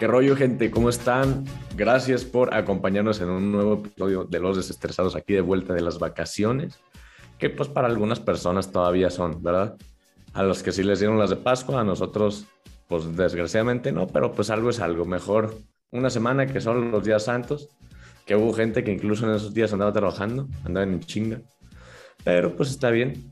¿Qué rollo, gente? ¿Cómo están? Gracias por acompañarnos en un nuevo episodio de Los Desestresados aquí de vuelta de las vacaciones, que pues para algunas personas todavía son, ¿verdad? A los que sí les dieron las de Pascua, a nosotros pues desgraciadamente no, pero pues algo es algo. Mejor una semana que son los días santos, que hubo gente que incluso en esos días andaba trabajando, andaba en chinga, pero pues está bien.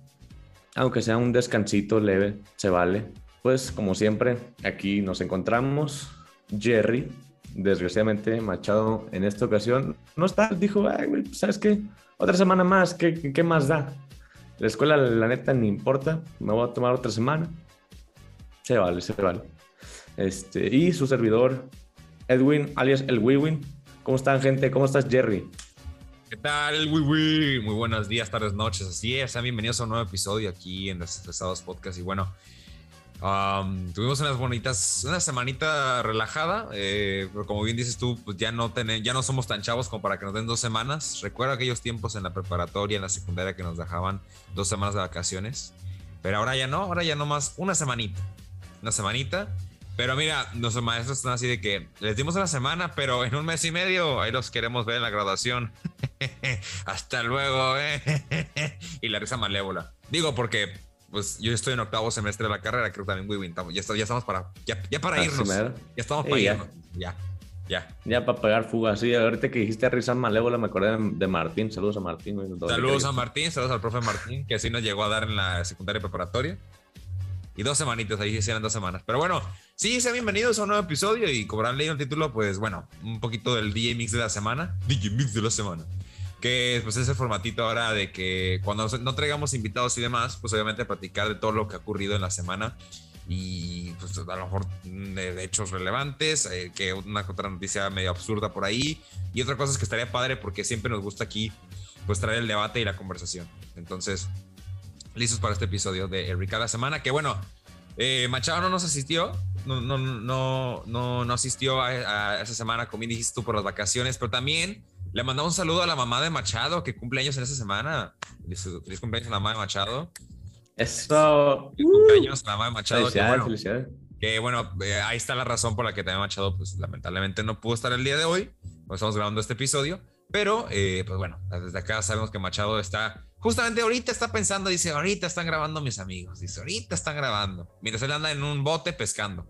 Aunque sea un descansito leve, se vale. Pues como siempre, aquí nos encontramos Jerry, desgraciadamente Machado en esta ocasión no está, dijo, ¿sabes qué? Otra semana más, ¿qué, ¿qué, más da? La escuela, la neta, ni importa, me voy a tomar otra semana. Se vale, se vale. Este, y su servidor, Edwin, alias el Wiwin. ¿Cómo están, gente? ¿Cómo estás, Jerry? ¿Qué tal, Wiwi? Muy buenos días, tardes, noches. Así es, sean bienvenidos a un nuevo episodio aquí en Desestresados Podcast. Y bueno, tuvimos unas bonitas, una semanita relajada, eh, pero como bien dices tú, pues ya no, ya no somos tan chavos como para que nos den dos semanas. Recuerdo aquellos tiempos en la preparatoria, en la secundaria que nos dejaban dos semanas de vacaciones, pero ahora ya no, ahora ya no más una semanita, una semanita. Pero mira, nuestros maestros están así de que les dimos una semana, pero en un mes y medio ahí los queremos ver en la graduación. Hasta luego, ¿eh? y la risa malévola. Digo, porque pues yo estoy en octavo semestre de la carrera, creo que también bien. Ya, ya estamos para, ya, ya para irnos. Ya estamos para irnos. Ya. Ya. Ya para pegar fuga. Sí, ahorita que dijiste a risa malévola, me acordé de, Martín. Saludos a Martín. Saludos a Martín, saludos al profe Martín, que así nos llegó a dar en la secundaria preparatoria. Y dos semanitas, ahí hicieron dos semanas. Pero bueno, sí, sean bienvenidos a un nuevo episodio y como habrán leído el título, pues bueno, un poquito del DJ Mix de la semana. DJ Mix de la semana que pues es el formatito ahora de que cuando no traigamos invitados y demás, pues obviamente platicar de todo lo que ha ocurrido en la semana y pues a lo mejor de, hechos relevantes, eh, que una otra noticia medio absurda por ahí y otra cosa es que estaría padre porque siempre nos gusta aquí pues traer el debate y la conversación. Entonces, listos para este episodio de El la Semana, que bueno, eh, Machado no nos asistió, no, no, no, no, no asistió a, a, esa semana, como dijiste tú, por las vacaciones, pero también le mandamos un saludo a la mamá de Machado, que cumple años en esa semana. Feliz, cumpleaños a la mamá de Machado. Eso. Feliz cumpleaños a la mamá de Machado. Felicidades, que bueno, felicidades. Que bueno, eh, ahí está la razón por la que también Machado, pues lamentablemente no pudo estar el día de hoy. Pues estamos grabando este episodio. Pero, eh, pues bueno, desde acá sabemos que Machado está, justamente ahorita está pensando, dice, ahorita están grabando mis amigos, dice, ahorita están grabando. Mientras él anda en un bote pescando.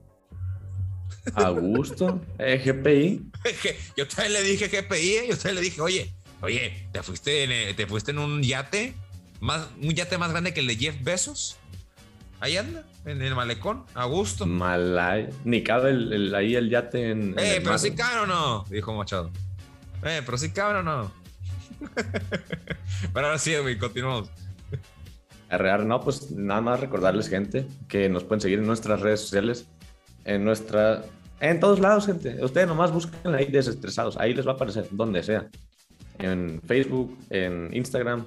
A gusto. Eh, GPI. Yo también le dije GPI, eh, yo también le dije, oye, oye, ¿te fuiste en, eh, te fuiste en un yate? Más, un yate más grande que el de Jeff Bezos. Ahí anda, en el malecón, a gusto. Malay. Ni cabe el, ahí el yate en. Eh, pero si cabe o no, dijo Machado. Eh, pero si cabe o no. pero ahora sí, güey, continuamos. Arrear, no, pues nada más recordarles, gente, que nos pueden seguir en nuestras redes sociales, en nuestra en todos lados, gente. Ustedes nomás busquen ahí desestresados. Ahí les va a aparecer, donde sea. En Facebook, en Instagram,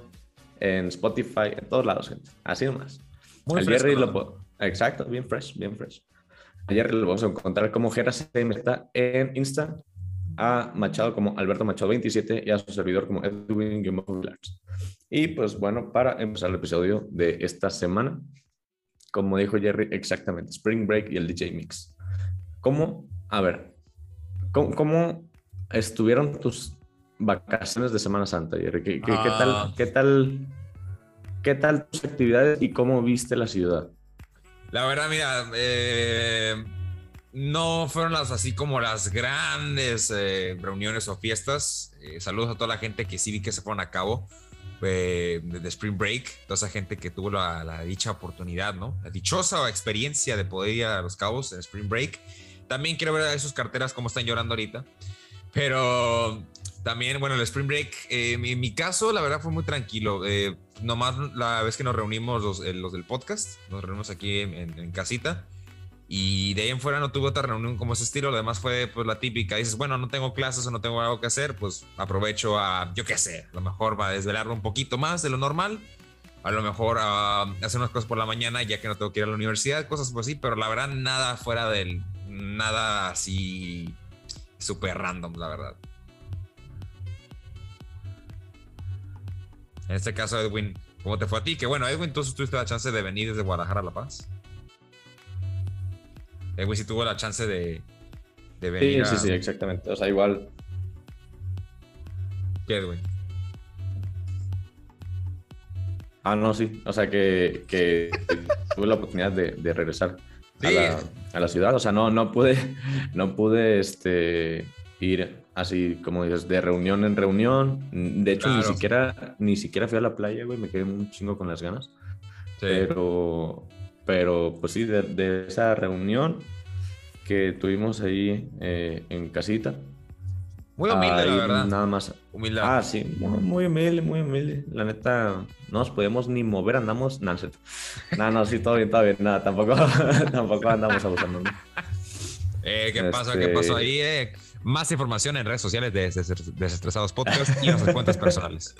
en Spotify, en todos lados, gente. Así nomás. Muy Jerry lo Exacto, bien fresh, bien fresh. Ayer lo vamos a encontrar como GeraCM está en Insta, a Machado como Alberto Machado 27 y a su servidor como Edwin Y pues bueno, para empezar el episodio de esta semana, como dijo Jerry, exactamente, Spring Break y el DJ Mix. ¿Cómo, a ver, cómo, estuvieron tus vacaciones de Semana Santa, Jerry? ¿Qué, tal, ah. qué, tal, ¿Qué tal tus actividades y cómo viste la ciudad? La verdad, mira, eh, no fueron las así como las grandes eh, reuniones o fiestas. Eh, saludos a toda la gente que sí vi que se fueron a cabo de, Spring Break, toda esa gente que tuvo la, la, dicha oportunidad, ¿no? La dichosa experiencia de poder ir a Los Cabos en Spring Break. También quiero ver a sus carteras cómo están llorando ahorita. Pero también, bueno, el Spring Break, eh, en mi, caso, la verdad fue muy tranquilo. Eh, nomás la vez que nos reunimos los, eh, los del podcast, nos reunimos aquí en, casita. Y de ahí en fuera no tuve otra reunión como ese estilo. Lo demás fue pues la típica. Dices, bueno, no tengo clases o no tengo algo que hacer, pues aprovecho a, yo qué sé, a lo mejor va a desvelarlo un poquito más de lo normal. A lo mejor a hacer unas cosas por la mañana ya que no tengo que ir a la universidad, cosas así. Pero la verdad, nada fuera del, nada así súper random, la verdad. En este caso, Edwin, ¿cómo te fue a ti? Que bueno, Edwin, tú tuviste la chance de venir desde Guadalajara a La Paz. Edwin sí tuvo la chance de, De venir sí, sí, sí, exactamente. O sea, igual. ¿Qué, güey? Ah, no, sí. O sea, que, que tuve la oportunidad de, de regresar a, la, a, la, ciudad. O sea, no, no pude, no pude este, ir así, como dices, de reunión en reunión. De hecho, ni, siquiera, ni siquiera fui a la playa, güey. Me quedé un chingo con las ganas. Pero, pero, pues sí, de, de, esa reunión que tuvimos ahí eh, en casita. Muy humilde, la verdad. Nada más. Humildad. Ah, sí, muy, humilde, muy humilde. La neta, no nos podemos ni mover, andamos. No, no, no, sí, todo bien, todo bien. Nada, tampoco, tampoco andamos abusando. Eh, ¿Qué pasó? ¿Qué pasó ahí? Eh? Más información en redes sociales de Desestresados Podcast y en nuestras cuentas personales.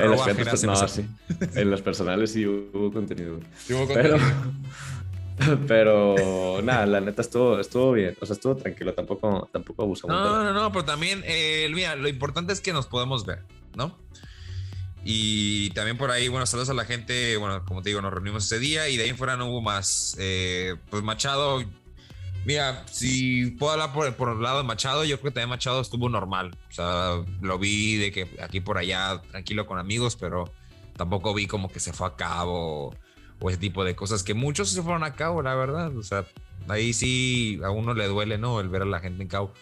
En, los no, sí. en los personales sí hubo contenido. Sí hubo contenido. Pero, pero nada, la neta estuvo, estuvo bien. O sea, estuvo tranquilo, tampoco, tampoco abusamos. No, no, no, pero también, eh, mira, lo importante es que nos podemos ver, ¿no? Y también por ahí, bueno, saludos a la gente. Bueno, como te digo, nos reunimos ese día y de ahí en fuera no hubo más. Eh, pues Machado, Mira, si puedo hablar por, por el lado de Machado, yo creo que también Machado estuvo normal. O sea, lo vi de que aquí por allá, tranquilo con amigos, pero tampoco vi como que se fue a cabo o ese tipo de cosas que muchos se fueron a cabo, la verdad. O sea, ahí sí a uno le duele, ¿no? El ver a la gente en cabo.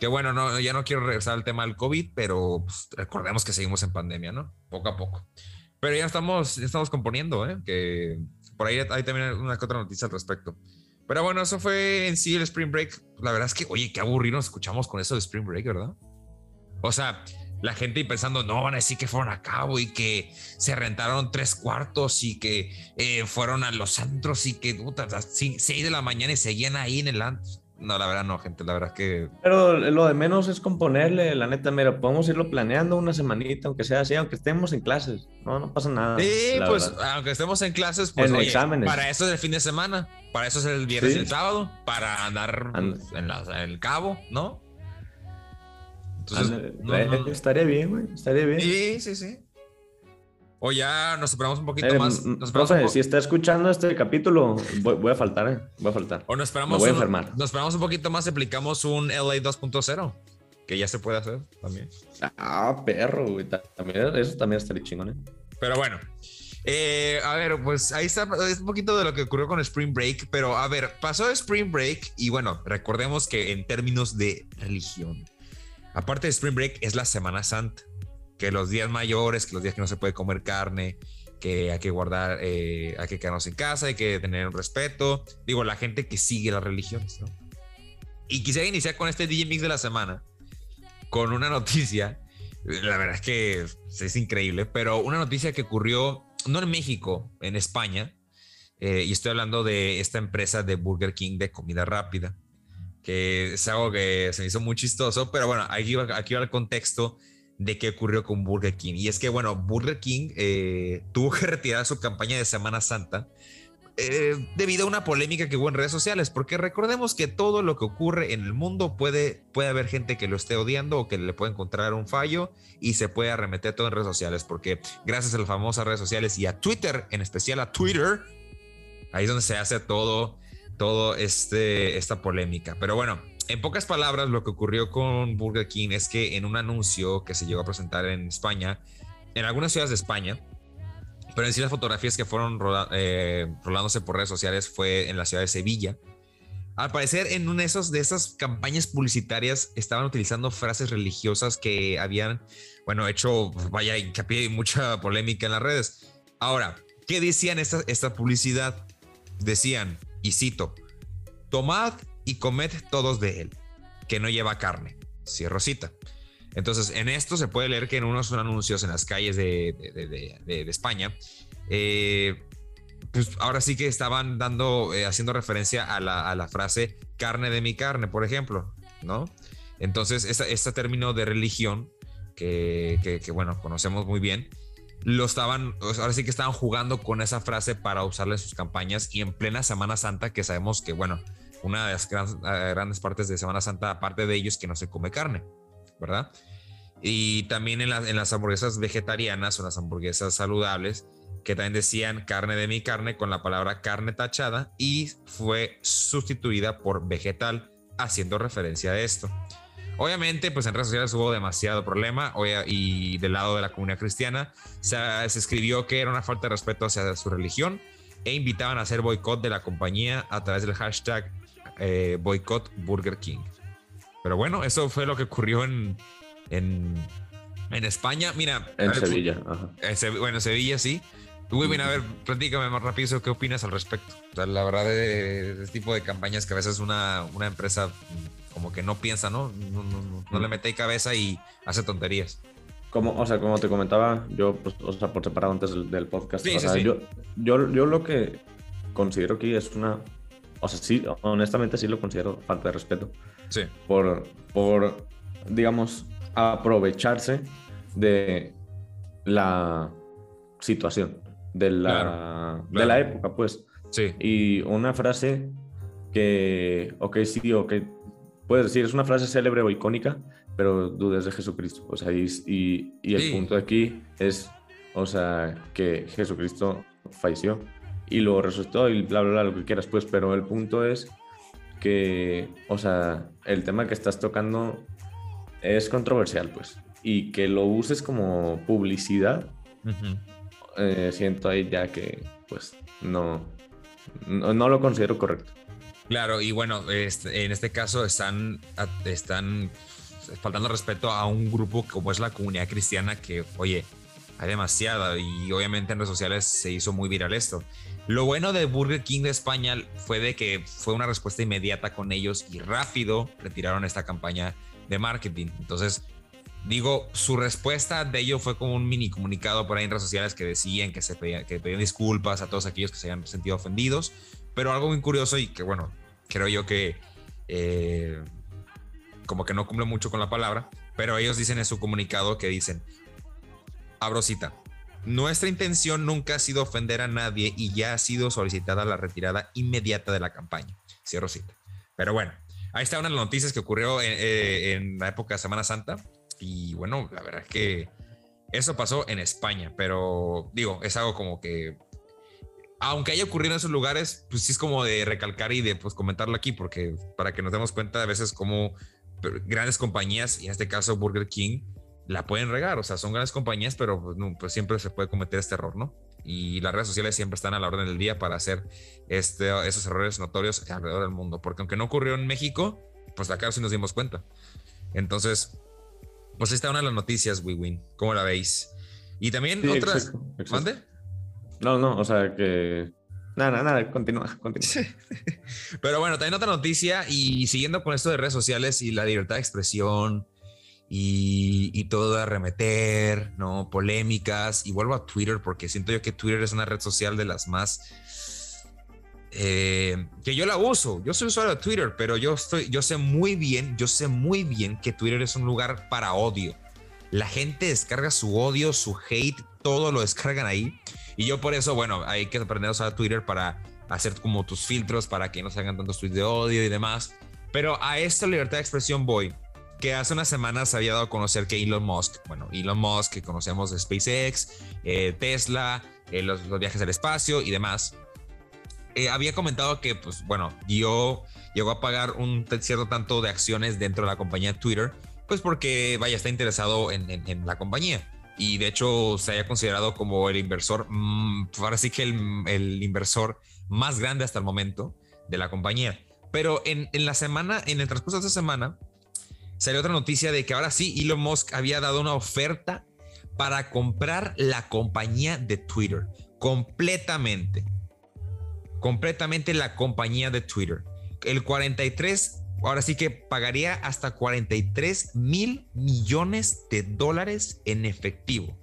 Que bueno, no, ya no quiero regresar al tema del COVID, pero pues, recordemos que seguimos en pandemia, ¿no? Poco a poco. Pero ya estamos, ya estamos componiendo, ¿eh? Que por ahí hay también una que otra noticia al respecto. Pero bueno, eso fue en sí el Spring Break. La verdad es que, oye, qué aburrido nos escuchamos con eso de Spring Break, ¿verdad? O sea, la gente pensando, no, van a decir que fueron a cabo y que se rentaron tres cuartos y que eh, fueron a los antros y que puta, seis de la mañana y seguían ahí en el antro. No, la verdad no, gente, la verdad que... Pero lo de menos es componerle, la neta, mira, podemos irlo planeando una semanita, aunque sea así, aunque estemos en clases, no, no pasa nada. Sí, pues aunque estemos en clases, pues en exámenes. para eso es el fin de semana, para eso es el viernes y el sábado, para andar en, el cabo, ¿no? Entonces, no, estaría bien, güey, estaría bien. Sí, sí, sí. O ya nos esperamos un poquito eh, más. Nos profe, si está escuchando este capítulo, voy, a faltar, ¿eh? Voy a faltar. O nos esperamos. voy a enfermar. nos esperamos un poquito más, aplicamos un LA 2.0, que ya se puede hacer también. Ah, perro, güey. También, eso también estaría chingón, ¿eh? Pero bueno. Eh, a ver, pues ahí está es un poquito de lo que ocurrió con Spring Break, pero a ver, pasó Spring Break y bueno, recordemos que en términos de religión, aparte de Spring Break es la Semana Santa que los días mayores, que los días que no se puede comer carne, que hay que guardar, eh, hay que quedarnos en casa, hay que tener respeto. Digo, la gente que sigue las religiones. Y quisiera iniciar con este DJ Mix de la semana, con una noticia, la verdad es que es increíble, pero una noticia que ocurrió, no en México, en España, eh, y estoy hablando de esta empresa de Burger King de comida rápida, que es algo que se me hizo muy chistoso, pero bueno, aquí va, aquí va el contexto de qué ocurrió con Burger King. Y es que, bueno, Burger King eh, tuvo que retirar su campaña de Semana Santa eh, debido a una polémica que hubo en redes sociales, porque recordemos que todo lo que ocurre en el mundo puede, puede haber gente que lo esté odiando o que le puede encontrar un fallo y se puede arremeter todo en redes sociales, porque gracias a las famosas redes sociales y a Twitter, en especial a Twitter, ahí es donde se hace todo, todo este, esta polémica. Pero bueno, en pocas palabras, lo que ocurrió con Burger King es que en un anuncio que se llegó a presentar en España, en algunas ciudades de España, pero en sí las fotografías que fueron eh, rolándose por redes sociales fue en la ciudad de Sevilla. Al parecer, en una de, de esas campañas publicitarias estaban utilizando frases religiosas que habían, bueno, hecho, vaya, hincapié y mucha polémica en las redes. Ahora, ¿qué decían esta, esta publicidad? Decían, y cito, tomad y comed todos de él, que no lleva carne. Cierro cita. Entonces, en esto se puede leer que en unos anuncios en las calles de, de, España, eh, pues ahora sí que estaban dando, eh, haciendo referencia a la, a la, frase carne de mi carne, por ejemplo, ¿no? Entonces, este término de religión, que, que, que, bueno, conocemos muy bien, lo estaban, ahora sí que estaban jugando con esa frase para usarla en sus campañas y en plena Semana Santa, que sabemos que, bueno, una de las eh, grandes partes de Semana Santa, aparte de ellos, que no se come carne, ¿verdad? Y también en, en las hamburguesas vegetarianas o las hamburguesas saludables, que también decían carne de mi carne con la palabra carne tachada y fue sustituida por vegetal haciendo referencia a esto. Obviamente, pues en redes sociales hubo demasiado problema y del lado de la comunidad cristiana se, escribió que era una falta de respeto hacia su religión e invitaban a hacer boicot de la compañía a través del hashtag eh, boicot Burger King. Pero bueno, eso fue lo que ocurrió en, en, España. Mira. En Sevilla. bueno, Sevilla sí. Uy, bien, a ver, platícame más rápido qué opinas al respecto. la verdad, de, este tipo de campañas que a veces una, una empresa como que no piensa, ¿no? No, no, no, le mete cabeza y hace tonterías. Como, o sea, como te comentaba, yo, pues, o sea, por separado antes del, podcast, Yo, yo, yo lo que considero que es una, o sea, sí, honestamente sí lo considero falta de respeto. Sí. Por, por digamos, aprovecharse de la situación de la, de la época, pues. Sí. Y una frase que, ok, sí, ok, puedes decir, es una frase célebre o icónica, pero dudes de Jesucristo. O sea, y, y, el punto aquí es, o sea, que Jesucristo falleció y lo resucitó y bla, bla, bla, lo que quieras, pues, pero el punto es que, o sea, el tema que estás tocando es controversial, pues, y que lo uses como publicidad. Eh, siento ahí ya que pues no, no, lo considero correcto. Claro, y bueno, este, en este caso están, están faltando respeto a un grupo como es la comunidad cristiana que, oye, hay demasiada y obviamente en redes sociales se hizo muy viral esto. Lo bueno de Burger King de España fue de que fue una respuesta inmediata con ellos y rápido retiraron esta campaña de marketing. Entonces, Digo, su respuesta de ello fue como un mini comunicado por ahí en redes sociales que decían que se pedían, disculpas a todos aquellos que se hayan sentido ofendidos, pero algo muy curioso y que bueno, creo yo que eh, como que no cumple mucho con la palabra, pero ellos dicen en su comunicado que dicen, abro cita, nuestra intención nunca ha sido ofender a nadie y ya ha sido solicitada la retirada inmediata de la campaña. Cierro cita. Pero bueno, ahí está una de las noticias que ocurrió en, eh, en la época de Semana Santa. Y bueno, la verdad es que eso pasó en España, pero digo, es algo como que, aunque haya ocurrido en esos lugares, pues sí es como de recalcar y de pues comentarlo aquí, porque para que nos demos cuenta a veces como grandes compañías, y en este caso Burger King, la pueden regar, o sea, son grandes compañías, pero pues, pues siempre se puede cometer este error, ¿no? Y las redes sociales siempre están a la orden del día para hacer este, esos errores notorios alrededor del mundo, porque aunque no ocurrió en México, pues acá sí nos dimos cuenta. Entonces, pues esta es una de las noticias, Wiwin. ¿Cómo la veis? Y también otras. ¿Mande? No, no, o sea que. Nada, nada, continúa, continúa. Pero bueno, también otra noticia y siguiendo con esto de redes sociales y la libertad de expresión y, y todo de arremeter, ¿no? Polémicas. Y vuelvo a Twitter porque siento yo que Twitter es una red social de las más eh, que yo la uso. Yo soy usuario de Twitter, pero yo, estoy, yo sé muy bien, yo sé muy bien que Twitter es un lugar para odio. La gente descarga su odio, su hate, todo lo descargan ahí. Y yo por eso, bueno, hay que aprender a usar Twitter para hacer como tus filtros para que no se hagan tantos tweets de odio y demás. Pero a esta libertad de expresión voy, que hace unas semanas había dado a conocer que Elon Musk, bueno, Elon Musk que conocemos de SpaceX, eh, Tesla, eh, los, viajes al espacio y demás, eh, había comentado que, pues bueno, yo llegó a pagar un cierto tanto de acciones dentro de la compañía Twitter, pues porque, vaya, está interesado en, la compañía. Y de hecho se haya considerado como el inversor, mm, ahora sí que el, inversor más grande hasta el momento de la compañía. Pero en, en la semana, en el transcurso de esta semana, salió otra noticia de que ahora sí Elon Musk había dado una oferta para comprar la compañía de Twitter completamente completamente la compañía de Twitter. El 43, ahora sí que pagaría hasta 43 mil millones de dólares en efectivo.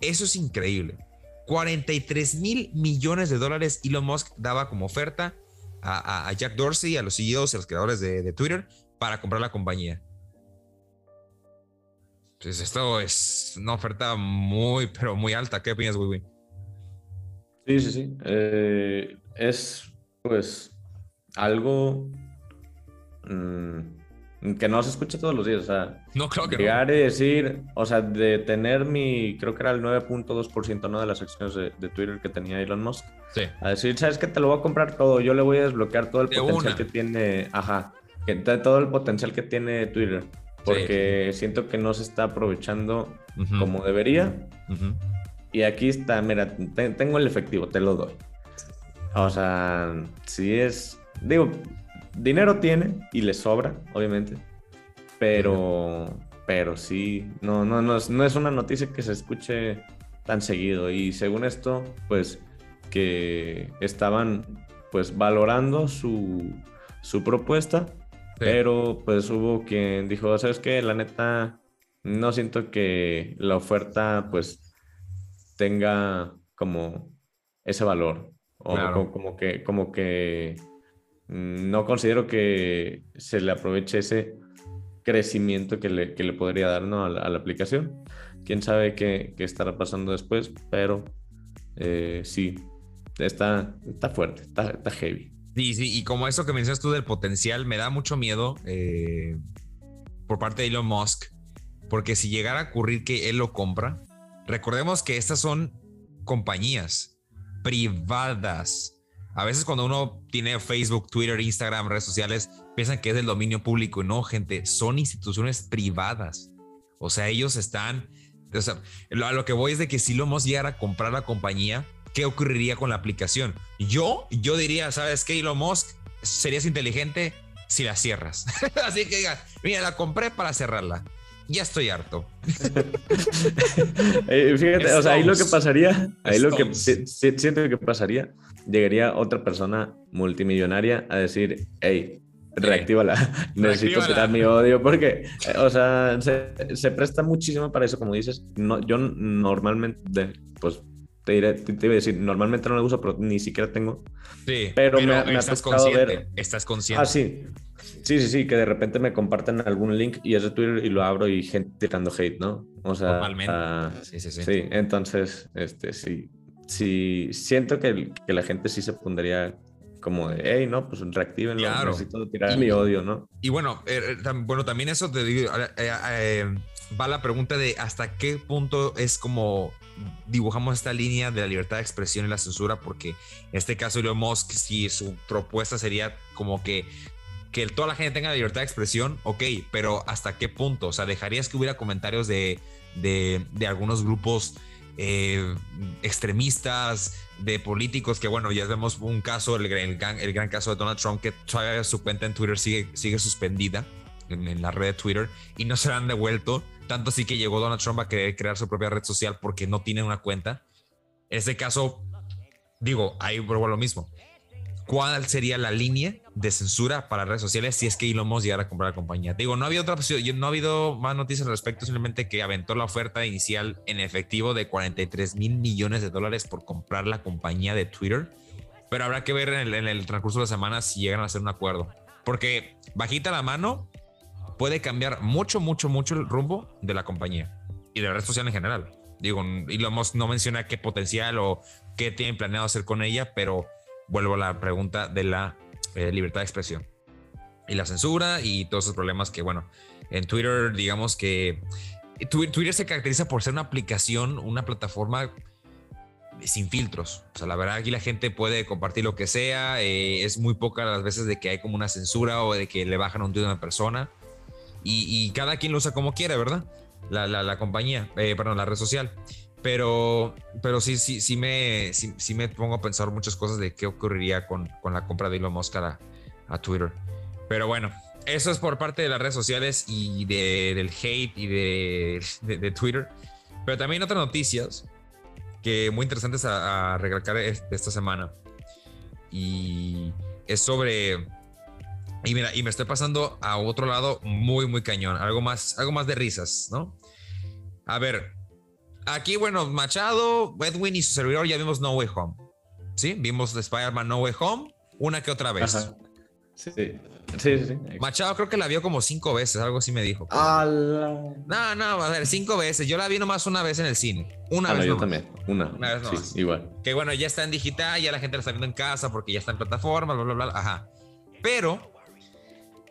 Eso es increíble. 43 mil millones de dólares Elon Musk daba como oferta a, Jack Dorsey, a los CEOs, a los creadores de, Twitter, para comprar la compañía. Pues esto es una oferta muy, pero muy alta. ¿Qué opinas, Wiwi? Sí, sí, sí. Eh, es pues algo mm, que no se escucha todos los días. O sea, no, creo que llegar y decir, o sea, de tener mi, creo que era el 9.2% ¿no? de las acciones de, Twitter que tenía Elon Musk. Sí. A decir, ¿sabes qué? Te lo voy a comprar todo, yo le voy a desbloquear todo el potencial que tiene, ajá, que todo el potencial que tiene Twitter, porque siento que no se está aprovechando como debería. Y aquí está, mira, tengo el efectivo, te lo doy. O sea, si es, digo, dinero tiene y le sobra, obviamente, pero, pero sí, no, no, no, es, no es una noticia que se escuche tan seguido. Y según esto, pues que estaban pues valorando su, su propuesta, pero pues hubo quien dijo, ¿sabes qué? La neta, no siento que la oferta pues tenga como ese valor. O como, que, como que no considero que se le aproveche ese crecimiento que le, que le podría dar ¿no? a, la, aplicación. Quién sabe qué, qué estará pasando después, pero eh, sí, está, está fuerte, está, está, heavy. Sí, sí, y como eso que mencionas tú del potencial, me da mucho miedo eh, por parte de Elon Musk, porque si llegara a ocurrir que él lo compra, recordemos que estas son compañías privadas. A veces cuando uno tiene Facebook, Twitter, Instagram, redes sociales, piensan que es del dominio público. No, gente, son instituciones privadas. O sea, ellos están... O sea, a lo que voy es de que si lo hemos llegado a comprar la compañía, ¿qué ocurriría con la aplicación? Yo, yo diría, ¿sabes qué, Elon Musk? Serías inteligente si la cierras. Así que diga, mira, la compré para cerrarla ya estoy harto. Eh, fíjate, o sea, ahí lo que pasaría, ahí lo que siento que pasaría, llegaría otra persona multimillonaria a decir, hey, reactívala, necesito quitar mi odio, porque, o sea, se, presta muchísimo para eso, como dices. No, yo normalmente, pues te, diré, te, iba a decir, normalmente no lo uso, pero ni siquiera tengo. Sí, pero, me, me estás consciente, ver. Estás consciente. Ah, sí. Sí, sí, sí, que de repente me comparten algún link y es de Twitter y lo abro y gente tirando hate, ¿no? O sea, Normalmente. Ah, sí, sí, sí. Sí, entonces, este, sí. Sí, siento que, que la gente sí se pondría como de, hey, no, pues reactiven claro. necesito tirar mi odio, ¿no? Y bueno, eh, eh, bueno, también eso te digo, eh, va la pregunta de hasta qué punto es como dibujamos esta línea de la libertad de expresión y la censura, porque en este caso Elon Musk, si su propuesta sería como que que toda la gente tenga libertad de expresión, ok, pero ¿hasta qué punto? O sea, ¿dejarías que hubiera comentarios de, de, algunos grupos eh, extremistas, de políticos, que bueno, ya vemos un caso, el, el, gran, caso de Donald Trump, que su cuenta en Twitter sigue, sigue suspendida en, la red de Twitter y no se la han devuelto, tanto así que llegó Donald Trump a querer crear su propia red social porque no tiene una cuenta. En este caso, digo, ahí vuelvo lo mismo cuál sería la línea de censura para redes sociales si es que Elon Musk llegara a comprar la compañía. digo, no ha habido otra opción, no ha habido más noticias al respecto, simplemente que aventó la oferta inicial en efectivo de 43 mil millones de dólares por comprar la compañía de Twitter. Pero habrá que ver en el, transcurso de la semana si llegan a hacer un acuerdo. Porque bajita la mano puede cambiar mucho, mucho, mucho el rumbo de la compañía y de la red social en general. Digo, Elon Musk no menciona qué potencial o qué tienen planeado hacer con ella, pero vuelvo a la pregunta de la eh, libertad de expresión y la censura y todos esos problemas que, bueno, en Twitter, digamos que Twitter se caracteriza por ser una aplicación, una plataforma sin filtros. O sea, la verdad aquí la gente puede compartir lo que sea. Eh, es muy poca las veces de que hay como una censura o de que le bajan un tweet a una persona. Y, cada quien lo usa como quiere, ¿verdad? La, la, compañía, eh, perdón, la red social. Pero, pero sí, sí, sí me, sí, me pongo a pensar muchas cosas de qué ocurriría con, con la compra de Elon Musk a, Twitter. Pero bueno, eso es por parte de las redes sociales y del hate y de, de, Twitter. Pero también otras noticias que muy interesantes a, a recalcar esta semana. Y es sobre. Y mira, y me estoy pasando a otro lado muy, muy cañón. Algo más, algo más de risas, ¿no? A ver, Aquí, bueno, Machado, Edwin y su servidor ya vimos No Way Home. ¿Sí? Vimos Spider-Man No Way Home una que otra vez. Sí. Sí, sí, Machado creo que la vio como cinco veces, algo así me dijo. No, no, a ver, cinco veces. Yo la vi nomás una vez en el cine. Una ah, vez. yo también. Una. una vez nomás. Sí, igual. Que bueno, ya está en digital, ya la gente la está viendo en casa porque ya está en plataformas, bla, bla, bla. Ajá. Pero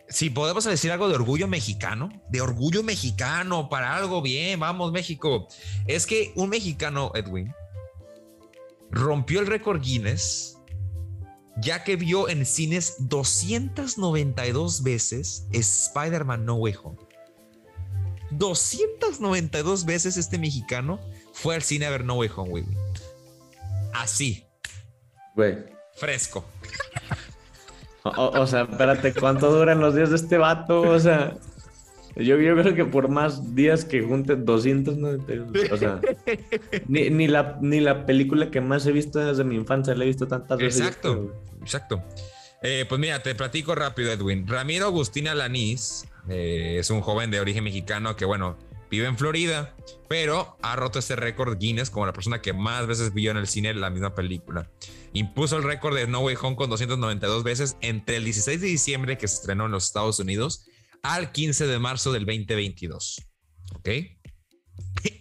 si podemos decir algo de orgullo mexicano, de orgullo mexicano para algo bien, vamos México. Es que un mexicano, Edwin, rompió el récord Guinness ya que vio en cines 292 veces Spider-Man No Way Home. 292 veces este mexicano fue al cine a ver No Way Home, güey. Así. Güey. Fresco. O, sea, espérate, ¿cuánto duran los días de este vato? O sea, yo, creo que por más días que junte 292, o sea, ni, la, película que más he visto desde mi infancia la he visto tantas veces. Exacto, exacto. Eh, pues mira, te platico rápido, Edwin. Ramiro Agustín Alanís eh, es un joven de origen mexicano que, bueno, vive en Florida, pero ha roto ese récord Guinness como la persona que más veces vio en el cine la misma película. Impuso el récord de No Way Home con 292 veces entre el 16 de diciembre que se estrenó en los Estados Unidos al 15 de marzo del 2022. ¿Ok?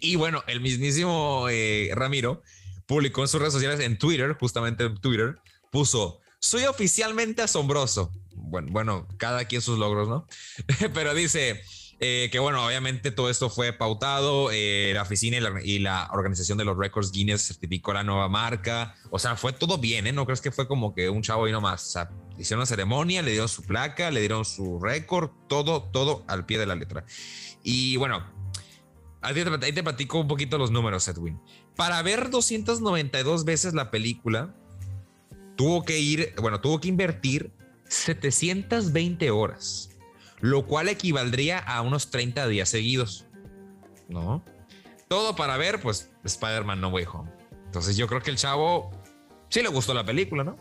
Y bueno, el mismísimo eh, Ramiro publicó en sus redes sociales en Twitter, justamente en Twitter, puso, soy oficialmente asombroso. Bueno, bueno, cada quien sus logros, ¿no? Pero dice, eh, que bueno, obviamente todo esto fue pautado, eh, la oficina y la, organización de los Records Guinness certificó la nueva marca, o sea, fue todo bien, ¿eh? No crees que fue como que un chavo y nomás, o sea, hicieron una ceremonia, le dieron su placa, le dieron su récord, todo, todo al pie de la letra. Y bueno, ahí te, ahí te platico un poquito los números, Edwin. Para ver 292 veces la película, tuvo que ir, bueno, tuvo que invertir 720 horas lo cual equivaldría a unos 30 días seguidos, ¿no? Todo para ver, pues, Spider-Man No Way Home. Entonces yo creo que el chavo sí le gustó la película, ¿no?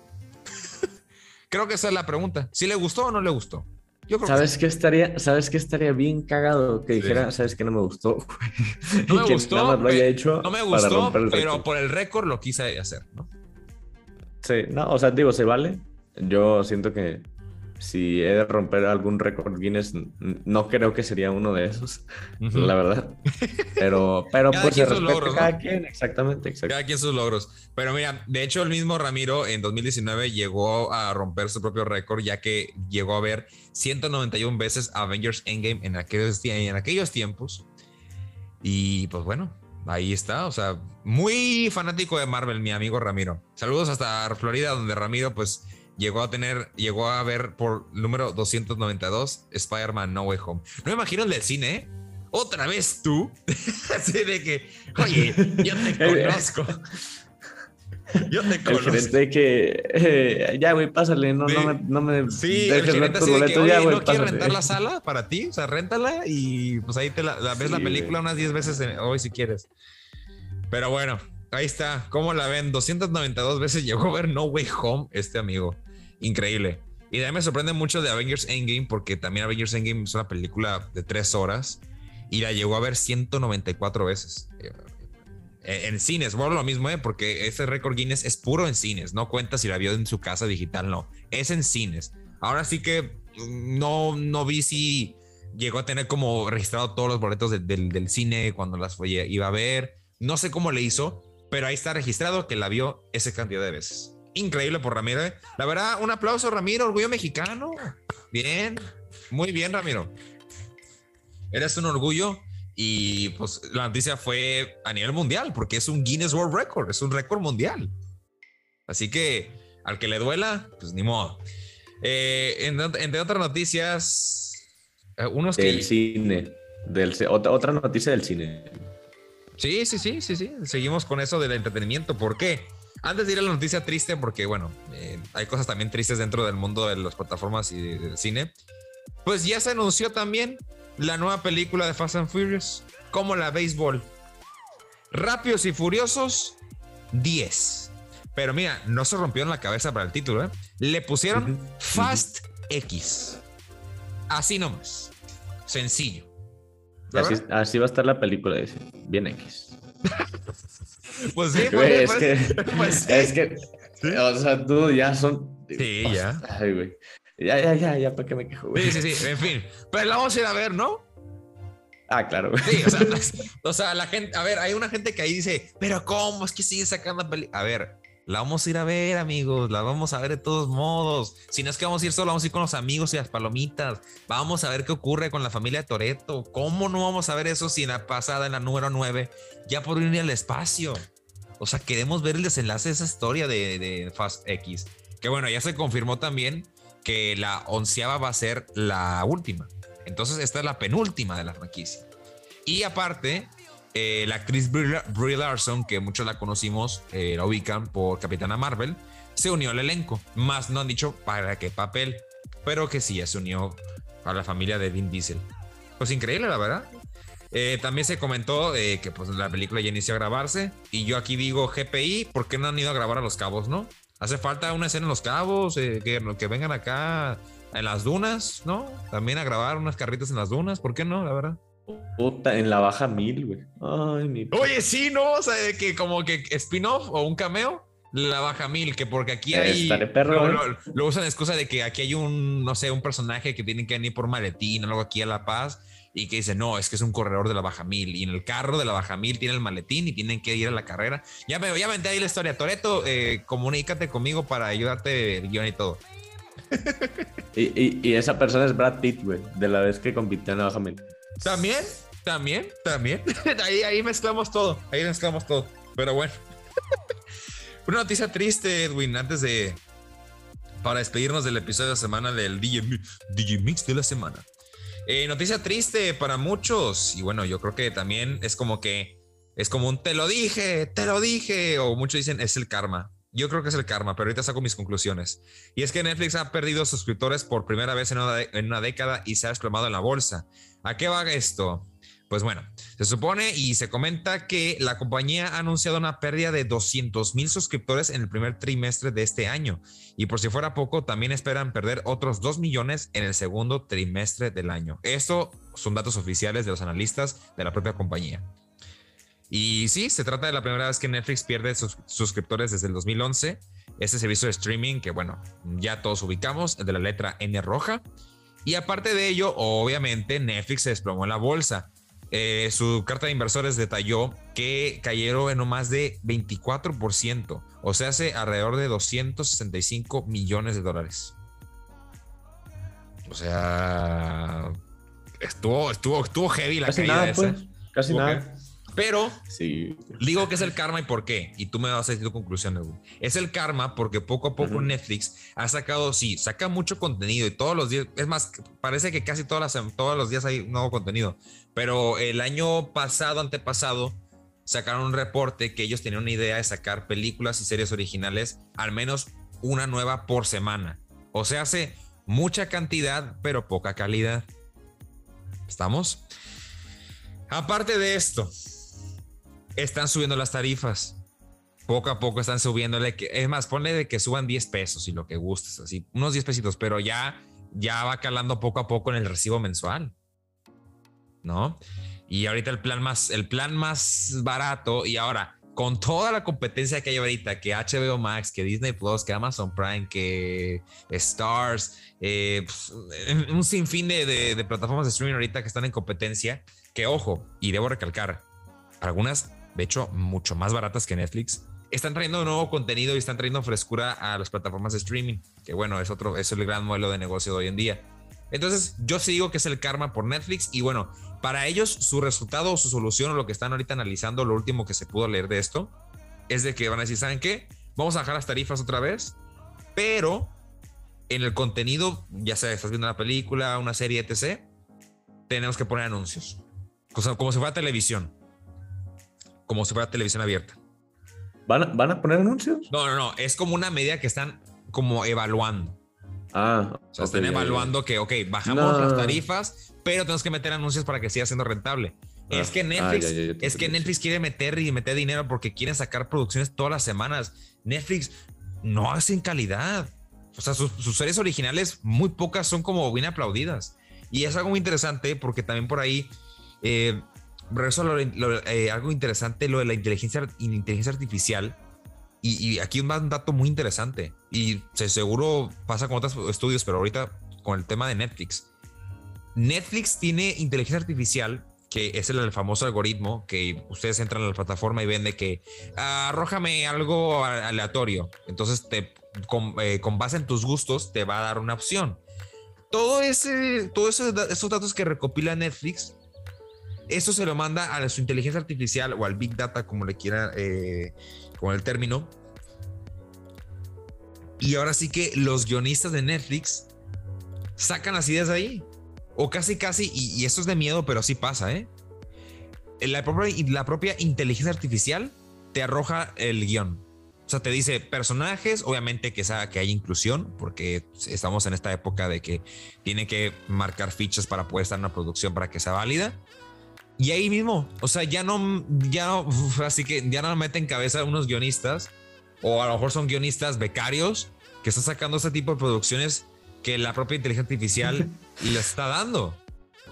creo que esa es la pregunta. ¿Si le gustó o no le gustó? Yo creo ¿Sabes que estaría, sabes que estaría bien cagado que dijera, sabes que no me gustó? No me gustó, lo haya hecho no me gustó, pero por el récord lo quise hacer, ¿no? Sí, no, o sea, digo, se vale. Yo siento que si he de romper algún récord Guinness, no creo que sería uno de esos, la verdad. Pero, pero pues se respeta cada quien, exactamente, exactamente. Cada quien sus logros. Pero mira, de hecho, el mismo Ramiro en 2019 llegó a romper su propio récord, ya que llegó a ver 191 veces Avengers Endgame en aquellos, en aquellos tiempos. Y pues bueno, ahí está. O sea, muy fanático de Marvel, mi amigo Ramiro. Saludos hasta Florida, donde Ramiro, pues llegó a tener, llegó a ver por número 292 Spider-Man No Way Home. No me imagino el del cine, ¿eh? Otra vez tú. Así de que, oye, yo te conozco. Yo te conozco. El gerente que, eh, ya, güey, pásale, no, no me, no me sí, el gerente así de que, oye, ¿no quieres rentar la sala para ti? O sea, réntala y pues ahí te la, ves la película unas 10 veces hoy si quieres. Pero bueno, ahí está. ¿Cómo la ven? 292 veces llegó a ver No Way Home este amigo increíble. Y también me sorprende mucho de Avengers Endgame porque también Avengers Endgame es una película de tres horas y la llegó a ver 194 veces. Eh, en cines, bueno, lo mismo, ¿eh? porque ese récord Guinness es puro en cines, no cuenta si la vio en su casa digital, no, es en cines. Ahora sí que mm, no, no vi si llegó a tener como registrado todos los boletos del cine cuando las fue, iba a ver, no sé cómo le hizo, pero ahí está registrado que la vio esa cantidad de veces increíble por Ramiro. ¿eh? La verdad, un aplauso, Ramiro, orgullo mexicano. Bien, muy bien, Ramiro. Eres un orgullo y pues la noticia fue a nivel mundial porque es un Guinness World Record, es un récord mundial. Así que al que le duela, pues ni modo. Eh, entre otras noticias, eh, unos del cine, del, otra, otra noticia del cine. Sí, sí, sí, sí, sí. Seguimos con eso del entretenimiento. ¿Por qué? Antes de ir a la noticia triste, porque bueno, eh, hay cosas también tristes dentro del mundo de las plataformas y del cine, pues ya se anunció también la nueva película de Fast and Furious, como la béisbol. Rápidos y Furiosos 10. Pero mira, no se rompió en la cabeza para el título, ¿eh? Le pusieron Fast X. Así nomás. Sencillo. Así, así, va a estar la película, dice. Bien X. Pues sí, pues, es, que, pues es que, o sea, tú ya son. Sí, ya. Ay, güey. Ya, ya, ya, ya, ¿para qué me quejo, güey? Sí, sí, sí, en fin. Pero la vamos a ir a ver, ¿no? Ah, claro. Sí, o sea, la gente, a ver, hay una gente que ahí dice, pero ¿cómo es que sigue sacando películas? A ver, la vamos a ir a ver, amigos, la vamos a ver de todos modos. Si no es que vamos a ir solo, vamos a ir con los amigos y las palomitas. Vamos a ver qué ocurre con la familia de Toreto. ¿Cómo no vamos a ver eso si en la pasada, en la número 9, ya por ir al espacio? O sea, queremos ver el desenlace de esa historia de, Fast X. Que bueno, ya se confirmó también que la onceava va a ser la última. Entonces, esta es la penúltima de la franquicia. Y aparte, eh, la actriz Brie, Larson, que muchos la conocimos, eh, la ubican por Capitana Marvel, se unió al elenco. Más no han dicho para qué papel, pero que sí, ya se unió a la familia de Vin Diesel. Pues increíble, la verdad. Eh, también se comentó que pues, la película ya inició a grabarse. Y yo aquí digo GPI, ¿por qué no han ido a grabar a Los Cabos, no? Hace falta una escena en Los Cabos, que, vengan acá en las dunas, ¿no? También a grabar unas carritas en las dunas, ¿por qué no? La verdad. Puta, en la baja mil, güey. Ay, mi... Oye, sí, ¿no? O sea, que como que spin-off o un cameo, la baja mil, que porque aquí hay. Perro, lo, lo, lo, usan excusa de que aquí hay un, no sé, un personaje que tiene que venir por maletín o algo aquí a La Paz y que dice, no, es que es un corredor de la baja mil y en el carro de la baja mil tiene el maletín y tienen que ir a la carrera. Ya me ya aventé ahí la historia. Toreto, eh, comunícate conmigo para ayudarte el guion y todo. y, y, esa persona es Brad Pitt, güey, de la vez que compitió en la baja mil. También, también, también. ahí, ahí mezclamos todo, ahí mezclamos todo. Pero bueno. Una noticia triste, Edwin, antes de... Para despedirnos del episodio de la semana del DJ, DJ Mix de la semana. Eh, noticia triste para muchos. Y bueno, yo creo que también es como que es como un te lo dije, te lo dije. O muchos dicen es el karma. Yo creo que es el karma, pero ahorita saco mis conclusiones. Y es que Netflix ha perdido suscriptores por primera vez en una, década y se ha desplomado en la bolsa. ¿A qué va esto? Pues bueno, se supone y se comenta que la compañía ha anunciado una pérdida de 200 mil suscriptores en el primer trimestre de este año. Y por si fuera poco, también esperan perder otros 2 millones en el segundo trimestre del año. Esto son datos oficiales de los analistas de la propia compañía. Y sí, se trata de la primera vez que Netflix pierde sus suscriptores desde el 2011. Este servicio de streaming que, bueno, ya todos ubicamos, el de la letra N roja. Y aparte de ello, obviamente, Netflix se desplomó en la bolsa eh, su carta de inversores detalló que cayeron en más de 24%, o sea, hace alrededor de 265 millones de dólares. O sea, estuvo, estuvo, estuvo heavy la caída pues, Casi nada. Pero digo que es el karma y por qué. Y tú me vas a decir tu conclusión, Es el karma porque poco a poco Netflix ha sacado, sí, saca mucho contenido y todos los días, es más, parece que casi todas las, todos los días hay nuevo contenido. Pero el año pasado, antepasado, sacaron un reporte que ellos tenían una idea de sacar películas y series originales, al menos una nueva por semana. O sea, hace mucha cantidad, pero poca calidad. ¿Estamos? Aparte de esto, están subiendo las tarifas. Poco a poco están subiéndole. Es más, ponle de que suban 10 pesos y lo que gustes, así, unos 10 pesitos, pero ya, ya va calando poco a poco en el recibo mensual. ¿No? Y ahorita el plan más, el plan más barato y ahora con toda la competencia que hay ahorita, que HBO Max, que Disney Plus, que Amazon Prime, que Stars, eh, pues, un sinfín de, de, plataformas de streaming ahorita que están en competencia, que ojo, y debo recalcar, algunas de hecho, mucho más baratas que Netflix, están trayendo nuevo contenido y están trayendo frescura a las plataformas de streaming, que bueno, es otro, es el gran modelo de negocio de hoy en día. Entonces, yo sí digo que es el karma por Netflix y bueno, para ellos su resultado o su solución o lo que están ahorita analizando, lo último que se pudo leer de esto, es de que van a decir, ¿saben qué? Vamos a bajar las tarifas otra vez, pero en el contenido, ya sea estás viendo una película, una serie, etc., tenemos que poner anuncios, como, si fuera televisión como si fuera televisión abierta. ¿Van a, ¿Van a poner anuncios? No, no, no. Es como una medida que están como evaluando. Ah, o sea, están evaluando que, ok, bajamos las tarifas, pero tenemos que meter anuncios para que siga siendo rentable. Ah, es que Netflix, ah, es que Netflix quiere meter y meter dinero porque quieren sacar producciones todas las semanas. Netflix no hacen calidad. O sea, sus, sus series originales, muy pocas son como bien aplaudidas. Y es algo muy interesante porque también por ahí eh, regreso eh, algo interesante, lo de la inteligencia, inteligencia artificial. Y, aquí un, un dato muy interesante. Y seguro pasa con otros estudios, pero ahorita con el tema de Netflix. Netflix tiene inteligencia artificial, que es el, famoso algoritmo que ustedes entran a la plataforma y ven de que arrójame algo aleatorio. Entonces, te, con, eh, con, base en tus gustos, te va a dar una opción. Todo ese, todos esos datos que recopila Netflix eso se lo manda a su inteligencia artificial o al Big Data, como le quiera, eh, con el término. Y ahora sí que los guionistas de Netflix sacan las ideas de ahí. O casi, casi, y, esto es de miedo, pero sí pasa, ¿eh? La propia, la propia inteligencia artificial te arroja el guion. O sea, te dice personajes, obviamente que, sea, que hay inclusión, porque estamos en esta época de que tiene que marcar fichas para poder estar en una producción para que sea válida. Y ahí mismo, o sea, ya no, ya no, así que ya no meten cabeza unos guionistas, o a lo mejor son guionistas becarios que están sacando este tipo de producciones que la propia inteligencia artificial le está dando,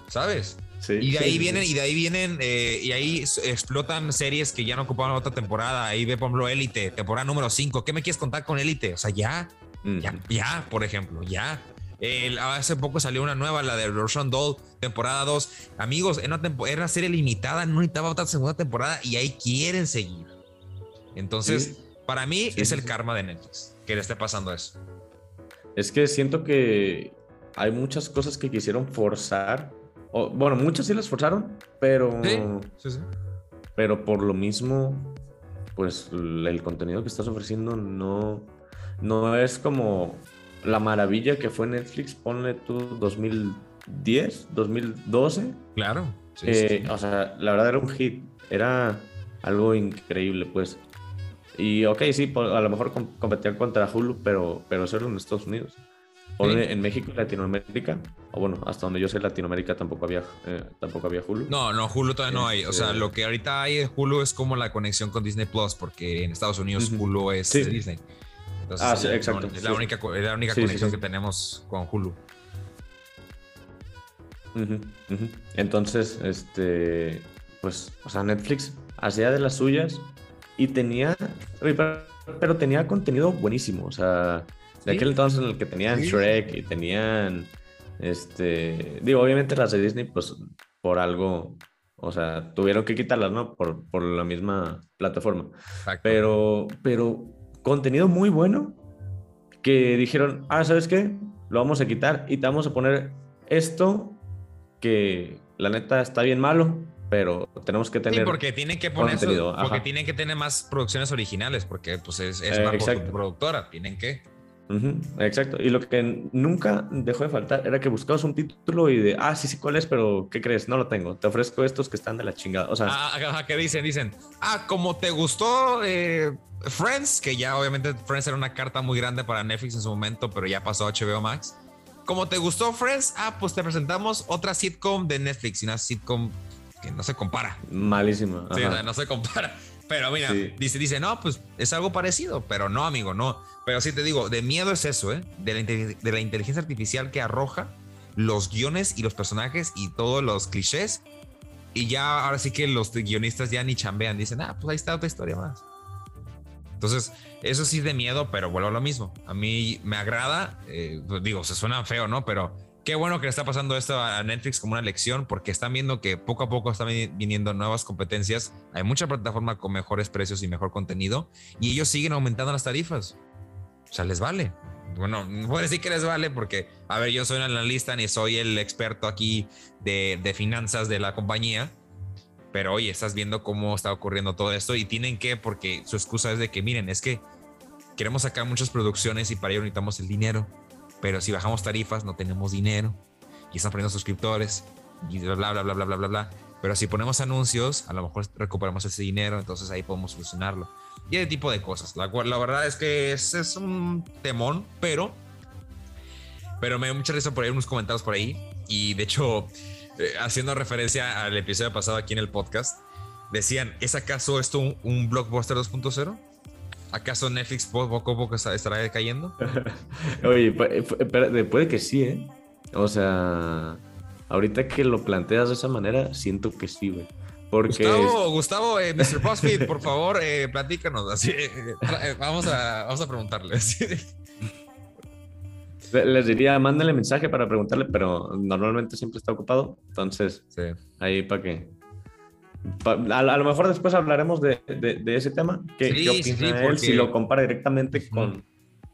¿sabes? y de ahí vienen, y de ahí vienen, y ahí explotan series que ya no ocupaban otra temporada. Ahí ve, por ejemplo, Élite, temporada número 5. ¿Qué me quieres contar con Élite? O sea, ya, ya, ya, por ejemplo, ya. Hace poco salió una nueva, la de Roshan Doll, temporada 2. Amigos, era una, era serie limitada, no necesitaba otra segunda temporada y ahí quieren seguir. Entonces, para mí es el karma de Netflix que le esté pasando eso. Es que siento que hay muchas cosas que quisieron forzar bueno, muchos sí las forzaron, pero. Pero por lo mismo, pues el contenido que estás ofreciendo no, no es como la maravilla que fue Netflix, ponle tú 2010, 2012. Claro. Eh, o sea, la verdad era un hit, era algo increíble, pues. Y ok, sí, a lo mejor competían contra Hulu, pero, pero eso era en Estados Unidos en México y Latinoamérica, o bueno, hasta donde yo sé, Latinoamérica tampoco había, eh, tampoco había Hulu. No, no, Hulu todavía no hay. O sea, este lo que ahorita hay de Hulu es como la conexión con Disney Plus, porque en Estados Unidos Hulu es Disney. Entonces, ah, sí, exacto. Es la única, es la única conexión que tenemos con Hulu. Entonces, este, pues, o sea, Netflix hacía de las suyas y tenía, pero tenía contenido buenísimo, o sea de aquel entonces en el que tenían Shrek y tenían, este, digo, obviamente las de Disney, pues por algo, o sea, tuvieron que quitarlas, ¿no? Por, por la misma plataforma. Pero, pero contenido muy bueno que dijeron, ah, ¿sabes qué? Lo vamos a quitar y te vamos a poner esto que la neta está bien malo, pero tenemos que tener. Sí, porque tienen que poner porque tienen que tener más producciones originales, porque pues es, es una productora, tienen que exacto. Y lo que nunca dejó de faltar era que buscabas un título y de, ah, sí, sí, ¿cuál es? Pero, ¿qué crees? No lo tengo. Te ofrezco estos que están de la chingada. O sea, ah, ¿qué dicen? Dicen, ah, como te gustó eh, Friends, que ya obviamente Friends era una carta muy grande para Netflix en su momento, pero ya pasó a HBO Max. Como te gustó Friends, ah, pues te presentamos otra sitcom de Netflix, y una sitcom que no se compara. Malísima. Sí, no se compara. Pero mira, dice, dice, no, pues es algo parecido, pero no, amigo, no. Pero sí te digo, de miedo es eso, ¿eh? De la, de la inteligencia artificial que arroja los guiones y los personajes y todos los clichés. Y ya ahora sí que los guionistas ya ni chambean, dicen, ah, pues ahí está otra historia más. Entonces, eso sí de miedo, pero vuelvo a lo mismo. A mí me agrada, eh, pues digo, se suena feo, ¿no? Pero qué bueno que le está pasando esto a Netflix como una lección, porque están viendo que poco a poco están viniendo nuevas competencias. Hay mucha plataforma con mejores precios y mejor contenido, y ellos siguen aumentando las tarifas. O sea, les vale. Bueno, no puedo decir que les vale porque, a ver, yo soy un analista ni soy el experto aquí de, de finanzas de la compañía, pero oye, estás viendo cómo está ocurriendo todo esto y tienen que, porque su excusa es de que, miren, es que queremos sacar muchas producciones y para ello necesitamos el dinero pero si bajamos tarifas no tenemos dinero y están poniendo suscriptores y bla, bla, bla, bla, bla, bla, bla. Pero si ponemos anuncios, a lo mejor recuperamos ese dinero, entonces ahí podemos solucionarlo. Y ese tipo de cosas. La, verdad es que es, un temón, pero, pero me dio mucha risa por ahí, unos comentarios por ahí. Y de hecho, eh, haciendo referencia al episodio pasado aquí en el podcast, decían, ¿es acaso esto un, un blockbuster 2.0? ¿Acaso Netflix poco a poco estará decayendo? Oye, puede que sí, ¿eh? O sea, ahorita que lo planteas de esa manera, siento que sí, güey. Porque... Gustavo, Gustavo eh, Mr. BuzzFeed, por favor, eh, platícanos. Así, eh, eh, vamos, a, vamos a preguntarles. Les diría, mándale mensaje para preguntarle, pero normalmente siempre está ocupado. Entonces, ahí para que a, lo mejor después hablaremos de, ese tema. ¿Qué, opina él si lo compara directamente con,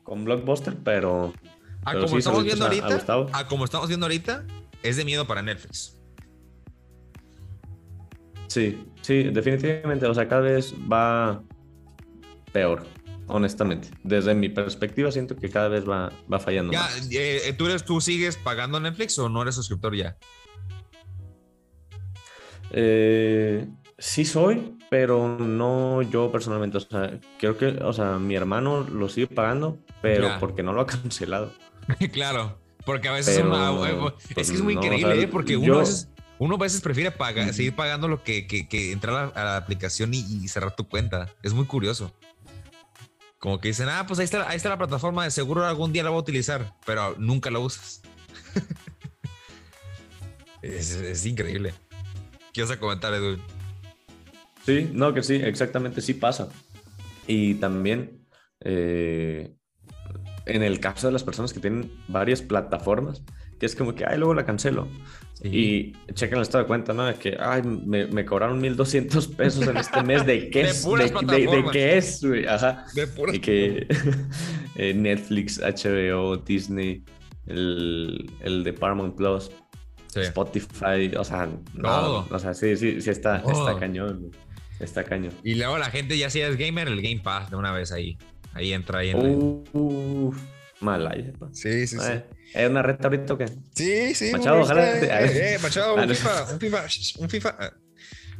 con Blockbuster? Pero. A como estamos viendo ahorita, a, como estamos viendo ahorita, es de miedo para Netflix. Sí, sí, definitivamente. O sea, cada vez va peor. honestamente. Desde mi perspectiva siento que cada vez va, va fallando. Ya, más. eh, ¿tú, eres, ¿tú sigues pagando Netflix o no eres suscriptor ya? Eh, sí soy, pero no yo personalmente. O sea, creo que, o sea, mi hermano lo sigue pagando, pero Ya. porque no lo ha cancelado. claro, porque a veces Pero, una- eh, es pues, que es muy no, increíble, o sea, ¿eh? porque yo- uno a veces, uno a veces prefiere pagar, seguir pagando lo que, que, que entrar a la, a la aplicación y, y cerrar tu cuenta. Es muy curioso. Como que dicen, ah, pues ahí está, ahí está la plataforma, de seguro algún día la voy a utilizar, pero nunca la usas. es, es increíble. ¿Qué vas a comentar, Edu? Sí, no, que sí, exactamente sí pasa. Y también eh, en el caso de las personas que tienen varias plataformas, que es como que, ay, luego la cancelo. Y chequen el estado de cuenta, ¿no? De que, ay, me, me cobraron 1200 pesos en este mes. ¿De qué es? de, de- de plataformas. qué es, güey? Ajá. De puras Y que eh, Netflix, HBO, Disney, el, el de Paramount Plus, Sí. Spotify, o sea, no, o sea, sí, sí, sí está, está cañón, está cañón. Y luego la gente ya si es gamer, el Game Pass de una vez ahí. Ahí entra ahí. En Uf, malaya. pa. Sí, sí, Eh, ¿Es una reta ahorita o qué? Sí, sí. Machado, ojalá Eh, eh, Machado, un. FIFA, un FIFA, un FIFA.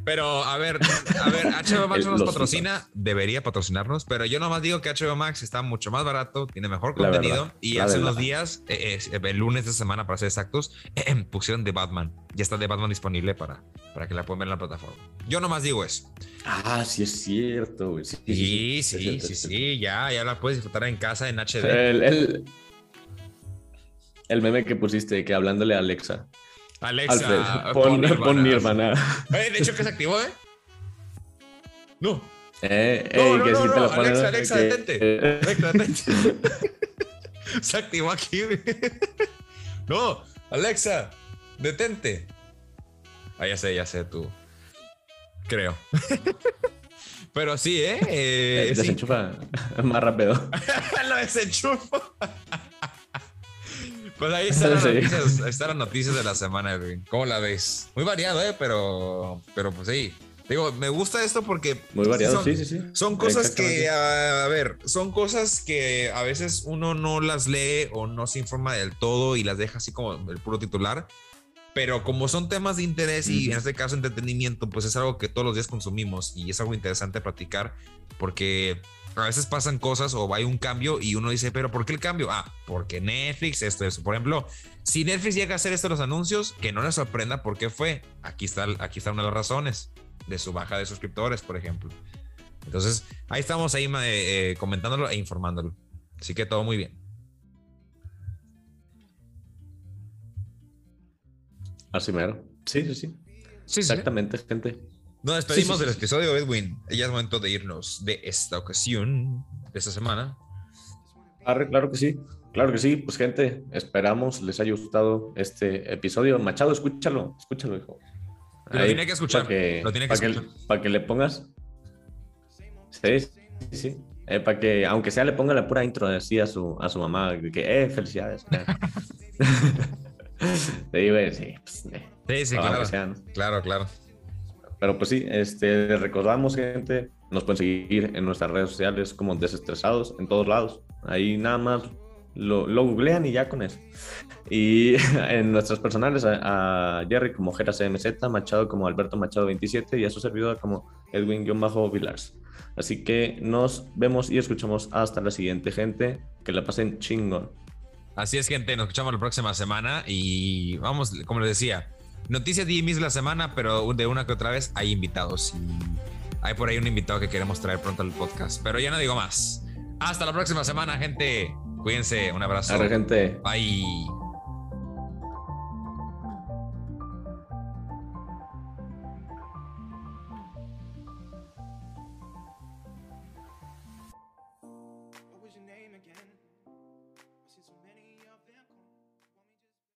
Pero, a ver, a ver, HBO Max no nos patrocina, debería patrocinarnos, pero yo nomás digo que HBO Max está mucho más barato, tiene mejor La contenido verdad, y hace verdad. unos días, eh, eh, el lunes de esta semana para ser exactos, pusieron de Batman. Ya está de Batman disponible para, para que la puedan ver en la plataforma. Yo nomás digo eso. Ah, sí es cierto, güey. Sí, Sí, sí, sí, cierto, ya, ya la puedes disfrutar en casa en HD. El, el, el meme que pusiste, que hablándole a Alexa. Alexa, Alfred, pon, Nirvana. pon Nirvana. Eh, de hecho que se activó, ¿eh? No. Eh, No, ey, no, que no, si te no, lo pones, Alexa, Alexa, que- detente. eh, Alexa, detente. Se activó aquí. No, Alexa, detente. Ah, ya sé, ya sé tú. Creo. Pero sí, ¿eh? eh sí. desenchufa más rápido. Lo desenchufo. Pues ahí están, las noticias, ahí están las noticias de la semana, Edwin. ¿Cómo la ves? Muy variado, ¿eh? Pero, pero pues sí. Digo, me gusta esto porque Muy variado, son- sí, sí, sí. son cosas que, a, a ver, son cosas que a veces uno no las lee o no se informa del todo y las deja así como el puro titular. Pero como son temas de interés y en este caso entretenimiento, pues es algo que todos los días consumimos y es algo interesante platicar porque a veces pasan cosas o hay un cambio y uno dice, pero ¿por qué el cambio? Ah, porque Netflix, esto, eso. Por ejemplo, si Netflix llega a hacer esto los anuncios, que no les sorprenda por qué fue. Aquí está, aquí está una de las razones de su baja de suscriptores, por ejemplo. Entonces, ahí estamos ahí eh, eh, comentándolo e informándolo. Así que todo muy bien. Así mero. Sí, sí, sí. Sí, Exactamente, gente. Nos despedimos Sí, sí, del sí. episodio, Edwin. Ya es momento de irnos de esta ocasión, de esta semana. Arre, claro que sí. Claro que sí. Pues, gente, esperamos les haya gustado este episodio. Machado, escúchalo. Escúchalo, hijo. Lo tiene que escuchar, Para que, lo tiene que para escuchar. para que le pongas. Sí, sí, sí. Eh, para que, aunque sea, le ponga la pura intro así a su, a su mamá. de Que, eh, felicidades. sí, güey, sí. Pues, eh, Sí, sí, aunque claro. sea, ¿no? Claro, claro. Pero pues sí, este, recordamos, gente, nos pueden seguir en nuestras redes sociales como Desestresados, en todos lados. Ahí nada más lo, lo googlean y ya con eso. Y en nuestras personales, a, a Jerry como Jera CMZ, Machado como Alberto Machado 27 y a su servidor como Edwin-Vilars. Así que nos vemos y escuchamos hasta la siguiente, gente. Que la pasen chingón. Así es, gente. Nos escuchamos la próxima semana y vamos, como les decía, noticias de Miss la semana, pero de una que otra vez hay invitados y hay por ahí un invitado que queremos traer pronto al podcast. Pero ya no digo más. Hasta la próxima semana, gente. Cuídense. Un abrazo. Arre, gente. Bye.